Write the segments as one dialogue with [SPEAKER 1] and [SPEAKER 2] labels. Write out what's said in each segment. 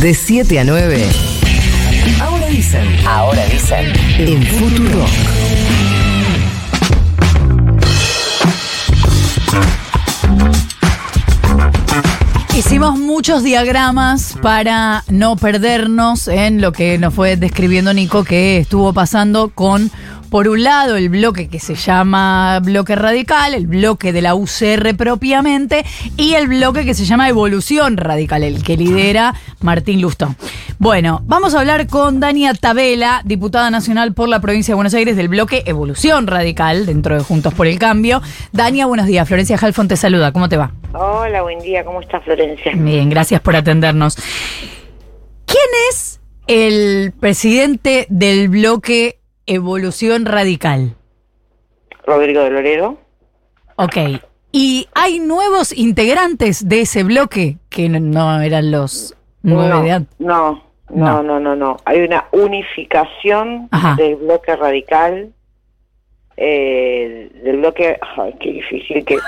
[SPEAKER 1] De 7 a 9. Ahora dicen. Ahora dicen. En Futuro.
[SPEAKER 2] Hicimos muchos diagramas para no perdernos en lo que nos fue describiendo Nico que estuvo pasando con, por un lado, el bloque que se llama bloque radical, el bloque de la UCR propiamente, y el bloque que se llama evolución radical, el que lidera Martín Lustó. Bueno, vamos a hablar con Dania Tabela, diputada nacional por la provincia de Buenos Aires del bloque Evolución Radical, dentro de Juntos por el Cambio. Dania, buenos días. Florencia Halfon te saluda. ¿Cómo te va?
[SPEAKER 3] Hola, buen día, ¿cómo está Florencia?
[SPEAKER 2] Bien, gracias por atendernos. ¿Quién es el presidente del bloque Evolución Radical?
[SPEAKER 3] Rodrigo de Loredo.
[SPEAKER 2] Ok. ¿Y hay nuevos integrantes de ese bloque que no, no eran los nueve
[SPEAKER 3] no,
[SPEAKER 2] de antes?
[SPEAKER 3] no,
[SPEAKER 2] No.
[SPEAKER 3] no, no, no, no. Hay una unificación
[SPEAKER 2] Ajá.
[SPEAKER 3] del bloque radical, eh, del bloque... Ay, qué difícil que...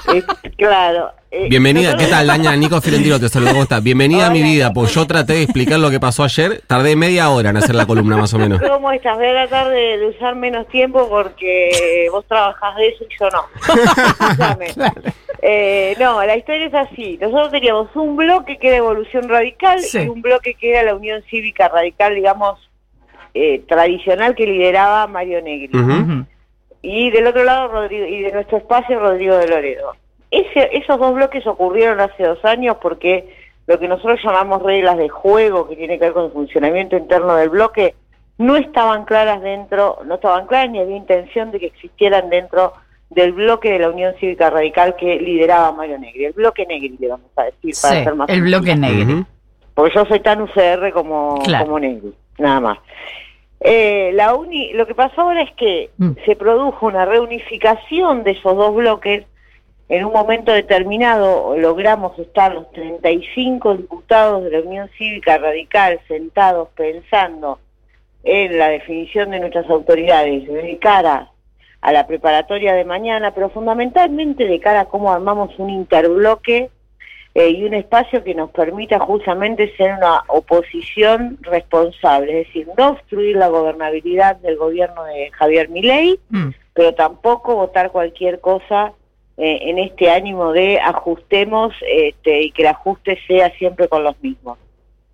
[SPEAKER 3] claro. eh,
[SPEAKER 4] Bienvenida, ¿qué tal, Daña? Nico Fiorentino te saluda, ¿cómo estás? Bienvenida a mi vida, pues yo traté de explicar lo que pasó ayer, tardé media hora en hacer la columna más o menos.
[SPEAKER 3] ¿Cómo estás? Voy a tratar de, de usar menos tiempo porque vos trabajás de eso y yo no. Eh, no, la historia es así. Nosotros teníamos un bloque que era Evolución Radical
[SPEAKER 2] Sí.
[SPEAKER 3] y un bloque que era la Unión Cívica Radical, digamos, eh, tradicional que lideraba Mario Negri. Y del otro lado, Rodrigo, y de nuestro espacio, Rodrigo de Loredo. Ese, esos dos bloques ocurrieron hace dos años porque lo que nosotros llamamos reglas de juego, que tiene que ver con el funcionamiento interno del bloque, no estaban claras dentro, no estaban claras ni había intención de que existieran dentro del bloque de la Unión Cívica Radical que lideraba Mario Negri, el bloque Negri, le vamos a decir, para ser más
[SPEAKER 2] el bloque negro.
[SPEAKER 4] Ujú.
[SPEAKER 3] porque yo soy tan UCR como,
[SPEAKER 2] Claro.
[SPEAKER 3] como Negri, nada más. Eh, la uni, lo que pasó ahora es que
[SPEAKER 2] Mm.
[SPEAKER 3] se produjo una reunificación de esos dos bloques. En un momento determinado logramos estar los 35 diputados de la Unión Cívica Radical sentados pensando en la definición de nuestras autoridades de cara a la preparatoria de mañana, pero fundamentalmente de cara a cómo armamos un interbloque eh, y un espacio que nos permita justamente ser una oposición responsable, es decir, no obstruir la gobernabilidad del gobierno de Javier Milei,
[SPEAKER 2] Mm.
[SPEAKER 3] pero tampoco votar cualquier cosa eh, en este ánimo de ajustemos este, y que el ajuste sea siempre con los mismos.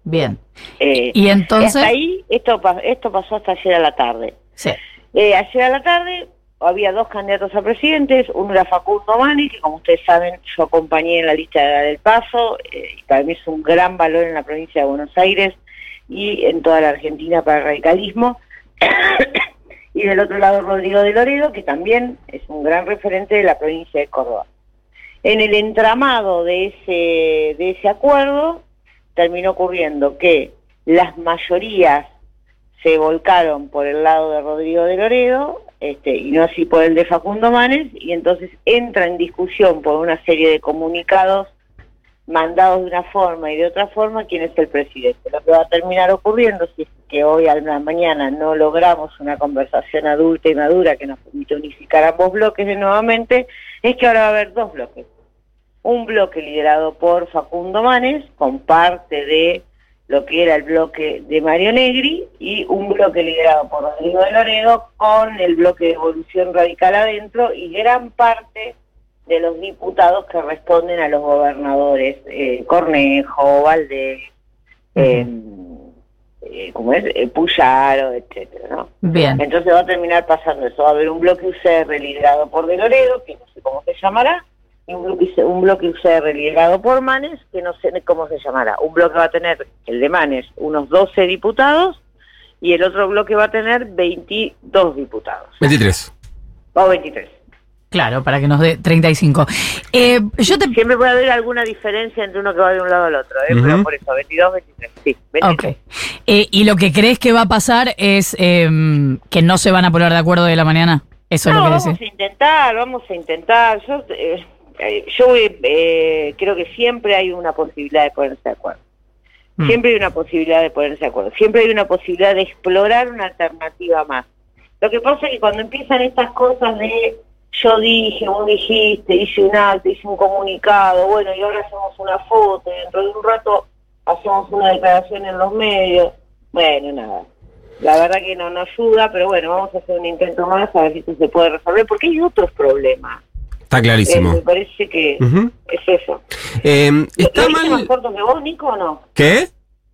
[SPEAKER 2] Bien.
[SPEAKER 3] Eh,
[SPEAKER 2] Y entonces.
[SPEAKER 3] hasta ahí, esto, esto pasó hasta ayer a la tarde.
[SPEAKER 2] Sí.
[SPEAKER 3] Eh, ayer a la tarde había dos candidatos a presidentes, uno era Facundo Mani, que como ustedes saben yo acompañé en la lista de del Paso, eh, y para mí es un gran valor en la provincia de Buenos Aires y en toda la Argentina para el radicalismo. y del otro lado Rodrigo de Loredo, que también es un gran referente de la provincia de Córdoba. En el entramado de ese, de ese acuerdo terminó ocurriendo que las mayorías se volcaron por el lado de Rodrigo de Loredo este, y no así por el de Facundo Manes y entonces entra en discusión por una serie de comunicados mandados de una forma y de otra forma quién es el presidente. Lo que va a terminar ocurriendo si es que hoy a la mañana no logramos una conversación adulta y madura que nos permita unificar ambos bloques de nuevamente, es que ahora va a haber dos bloques. Un bloque liderado por Facundo Manes, con parte de lo que era el bloque de Mario Negri, y un bloque liderado por Rodrigo de Loredo, con el bloque de Evolución Radical adentro, y gran parte de los diputados que responden a los gobernadores eh, Cornejo, Valdés, eh, eh, ¿cómo es? Eh, Puyaro, etcétera, ¿no?
[SPEAKER 2] Bien.
[SPEAKER 3] Entonces va a terminar pasando eso. Va a haber un bloque UCR liderado por De Loredo, que no sé cómo se llamará, un bloque, un bloque UCR liderado por Manes, que no sé cómo se llamará. Un bloque va a tener, el de Manes, unos 12 diputados, y el otro bloque va a tener 22 diputados.
[SPEAKER 4] 23.
[SPEAKER 3] O 23.
[SPEAKER 2] Claro, para que nos dé 35. Eh, yo te.
[SPEAKER 3] Siempre puede haber alguna diferencia entre uno que va de un lado al otro, ¿eh?
[SPEAKER 4] Ujú.
[SPEAKER 3] pero por eso, 22, 23. Sí, 23.
[SPEAKER 2] Ok. Eh, ¿Y lo que crees que va a pasar es eh, que no se van a poner de acuerdo de la mañana? Eso es
[SPEAKER 3] No,
[SPEAKER 2] lo que
[SPEAKER 3] vamos
[SPEAKER 2] decís.
[SPEAKER 3] a intentar, vamos a intentar. Yo, eh, eh, yo eh, creo que siempre hay una posibilidad de ponerse de acuerdo.
[SPEAKER 2] Mm.
[SPEAKER 3] Siempre hay una posibilidad de ponerse de acuerdo. Siempre hay una posibilidad de explorar una alternativa más. Lo que pasa es que cuando empiezan estas cosas de yo dije, vos dijiste, hice un acto, hice un comunicado, bueno, y ahora hacemos una foto, y dentro de un rato hacemos una declaración en los medios. Bueno, nada. La verdad que no nos ayuda, pero bueno, vamos a hacer un intento más a ver si esto se puede resolver, porque hay otros problemas.
[SPEAKER 4] Está
[SPEAKER 3] Eh,
[SPEAKER 4] clarísimo.
[SPEAKER 3] me parece que es eso.
[SPEAKER 4] Eh,
[SPEAKER 3] ¿Lo
[SPEAKER 4] está
[SPEAKER 3] hice más
[SPEAKER 4] mal.
[SPEAKER 3] corto que vos, Nico, o no?
[SPEAKER 4] ¿Qué?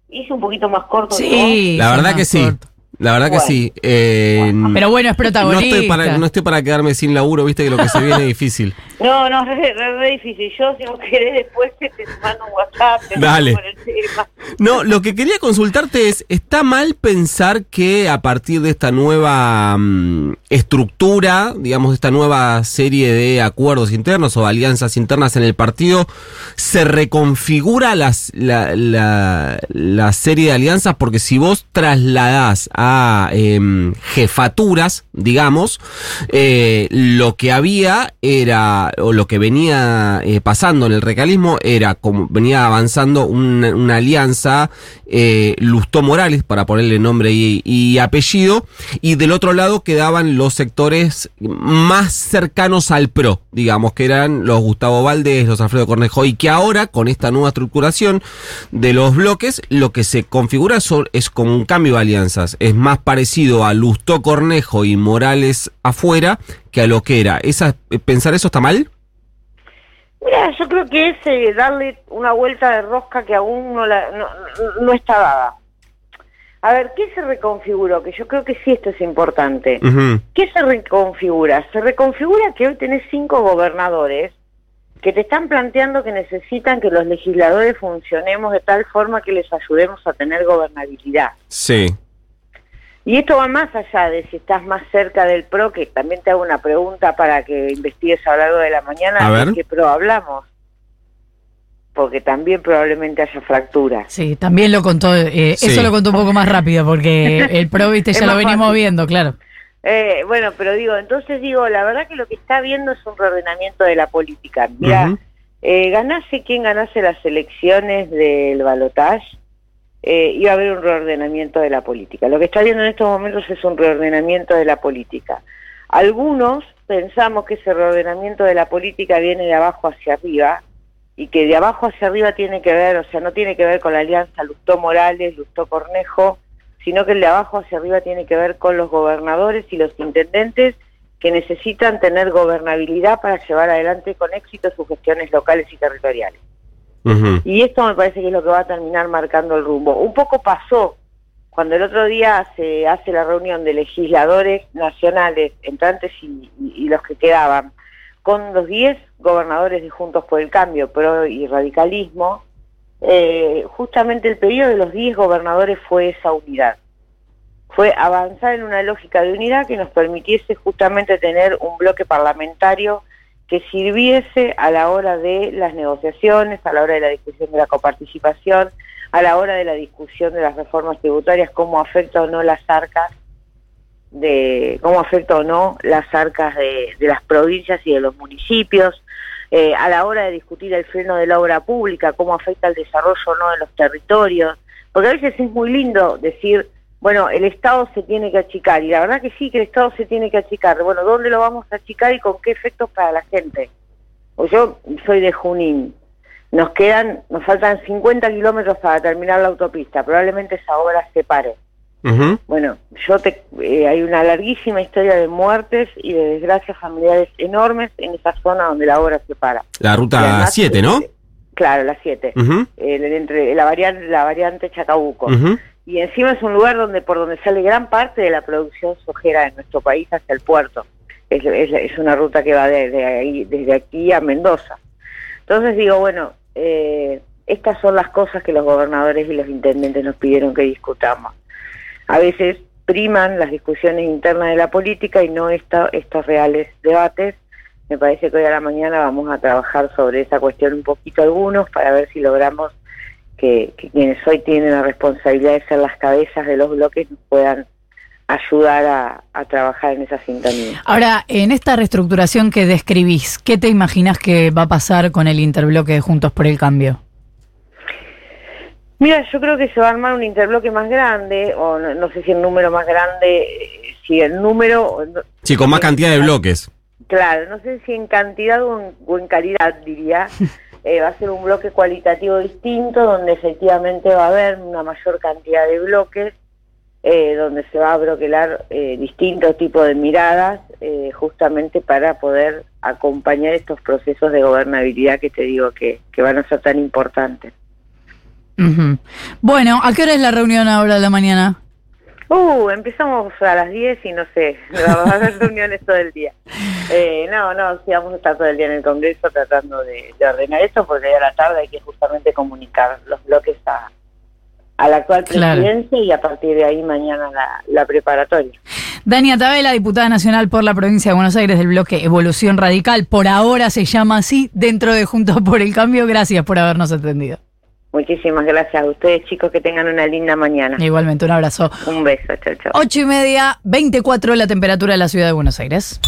[SPEAKER 3] Hice un poquito más corto que vos.
[SPEAKER 2] Sí.
[SPEAKER 4] La
[SPEAKER 2] sí,
[SPEAKER 4] verdad
[SPEAKER 2] más
[SPEAKER 4] que sí.
[SPEAKER 2] corto.
[SPEAKER 4] La verdad que sí. Eh,
[SPEAKER 2] Pero bueno, es
[SPEAKER 4] no
[SPEAKER 2] protagonista.
[SPEAKER 4] estoy, para, no estoy para quedarme sin laburo, viste que lo que se viene es difícil.
[SPEAKER 3] No, no, re, re, re difícil. Yo, si vos querés, después te, te mando un WhatsApp. Te
[SPEAKER 4] Dale.
[SPEAKER 3] por el tema.
[SPEAKER 4] No, lo que quería consultarte es, ¿está mal pensar que a partir de esta nueva mm, estructura, digamos, de esta nueva serie de acuerdos internos o alianzas internas en el partido, se reconfigura la, la, la serie de alianzas? Porque si vos trasladás a em, jefaturas, digamos, eh, lo que había era, o lo que venía eh, pasando en el recalismo era como venía avanzando una alianza eh, Lustó Morales, para ponerle nombre y, apellido, y del otro lado quedaban los sectores más cercanos al PRO, digamos, que eran los Gustavo Valdés, los Alfredo Cornejo, y que ahora, con esta nueva estructuración de los bloques, lo que se configura son- es como un cambio de alianzas, es más parecido a Lustó Cornejo y Morales afuera que a lo que era. Esa, ¿Pensar eso está mal?
[SPEAKER 3] Mira, yo creo que es eh, darle una vuelta de rosca que aún no, la, no, no- está dada. A ver, ¿qué se reconfiguró? Que yo creo que sí esto es importante.
[SPEAKER 4] Ujú.
[SPEAKER 3] ¿Qué se reconfigura? Se reconfigura que hoy tenés cinco gobernadores que te están planteando que necesitan que los legisladores funcionemos de tal forma que les ayudemos a tener gobernabilidad.
[SPEAKER 4] Sí.
[SPEAKER 3] Y esto va más allá de si estás más cerca del PRO, que también te hago una pregunta para que investigues a lo largo de la mañana
[SPEAKER 4] A
[SPEAKER 3] de qué PRO hablamos. Porque también probablemente haya fracturas.
[SPEAKER 2] Sí, también lo contó, eh,
[SPEAKER 4] Sí.
[SPEAKER 2] eso lo contó un poco más rápido porque el pro, viste, ya lo venimos
[SPEAKER 3] fácil.
[SPEAKER 2] viendo, claro.
[SPEAKER 3] Eh, bueno, pero digo, entonces digo, la verdad que lo que está viendo es un reordenamiento de la política. Mira, eh, ganase quien ganase las elecciones del balotaje, eh, iba a haber un reordenamiento de la política. Lo que está viendo en estos momentos es un reordenamiento de la política. Algunos pensamos que ese reordenamiento de la política viene de abajo hacia arriba y que de abajo hacia arriba tiene que ver, o sea, no tiene que ver con la alianza Lustó Morales, Lustó Cornejo, sino que el de abajo hacia arriba tiene que ver con los gobernadores y los intendentes que necesitan tener gobernabilidad para llevar adelante con éxito sus gestiones locales y territoriales. Y esto me parece que es lo que va a terminar marcando el rumbo. Un poco pasó cuando el otro día se hace la reunión de legisladores nacionales, entrantes y, y- y los que quedaban, con los 10 gobernadores de Juntos por el Cambio, PRO y Radicalismo, eh, justamente el pedido de los 10 gobernadores fue esa unidad. Fue avanzar en una lógica de unidad que nos permitiese justamente tener un bloque parlamentario que sirviese a la hora de las negociaciones, a la hora de la discusión de la coparticipación, a la hora de la discusión de las reformas tributarias, cómo afecta o no las arcas de cómo afecta o no las arcas de, las provincias y de los municipios, eh, a la hora de discutir el freno de la obra pública, cómo afecta el desarrollo o no de los territorios, porque a veces es muy lindo decir, bueno, el Estado se tiene que achicar, y la verdad que sí, que el Estado se tiene que achicar, bueno, ¿dónde lo vamos a achicar y con qué efectos para la gente? O yo soy de Junín, nos quedan, nos faltan 50 kilómetros para terminar la autopista, probablemente esa obra se pare. Bueno, yo te, eh, hay una larguísima historia de muertes y de desgracias familiares enormes en esa zona donde la obra se para.
[SPEAKER 4] La ruta
[SPEAKER 3] además,
[SPEAKER 4] 7, ¿no?
[SPEAKER 3] eh, Claro, la 7.
[SPEAKER 4] Ujú.
[SPEAKER 3] entre la variante, la variante Chacabuco. Y encima es un lugar donde por donde sale gran parte de la producción sojera de nuestro país hacia el puerto. Es, es, una ruta que va desde, ahí, desde aquí a Mendoza. Entonces digo, bueno, eh, estas son las cosas que los gobernadores y los intendentes nos pidieron que discutamos. A veces priman las discusiones internas de la política y no esta, estos reales debates. Me parece que hoy a la mañana vamos a trabajar sobre esa cuestión un poquito algunos para ver si logramos que, que quienes hoy tienen la responsabilidad de ser las cabezas de los bloques nos puedan ayudar a, a trabajar en esa sintonía.
[SPEAKER 2] Ahora, en esta reestructuración que describís, ¿qué te imaginas que va a pasar con el interbloque de Juntos por el Cambio?
[SPEAKER 3] Mira, yo creo que se va a armar un interbloque más grande, o no, no sé si el número más grande, eh, si el número...
[SPEAKER 4] Sí, con más cantidad de bloques.
[SPEAKER 3] Claro, no sé si en cantidad o en, o en calidad, diría. eh, va a ser un bloque cualitativo distinto, donde efectivamente va a haber una mayor cantidad de bloques, eh, donde se va a broquelar eh, distintos tipos de miradas, eh, justamente para poder acompañar estos procesos de gobernabilidad que te digo que, que van a ser tan importantes.
[SPEAKER 2] Ujú. Bueno, ¿a qué hora es la reunión ahora de la mañana?
[SPEAKER 3] Uh, empezamos a las 10 y no sé, va a haber reuniones todo el día. Eh, no, no, sí, vamos a estar todo el día en el Congreso tratando de, de ordenar esto, porque a la tarde hay que justamente comunicar los bloques a, a la actual
[SPEAKER 2] Claro.
[SPEAKER 3] presidencia y a partir de ahí mañana la, la preparatoria.
[SPEAKER 2] Dania Tabela, diputada nacional por la provincia de Buenos Aires del bloque Evolución Radical, por ahora se llama así, dentro de Juntos por el Cambio. Gracias por habernos atendido.
[SPEAKER 3] Muchísimas gracias a ustedes, chicos, que tengan una linda mañana.
[SPEAKER 2] Igualmente, un abrazo.
[SPEAKER 3] Un beso, chao, chao.
[SPEAKER 2] Ocho y media, 24 la temperatura de la ciudad de Buenos Aires.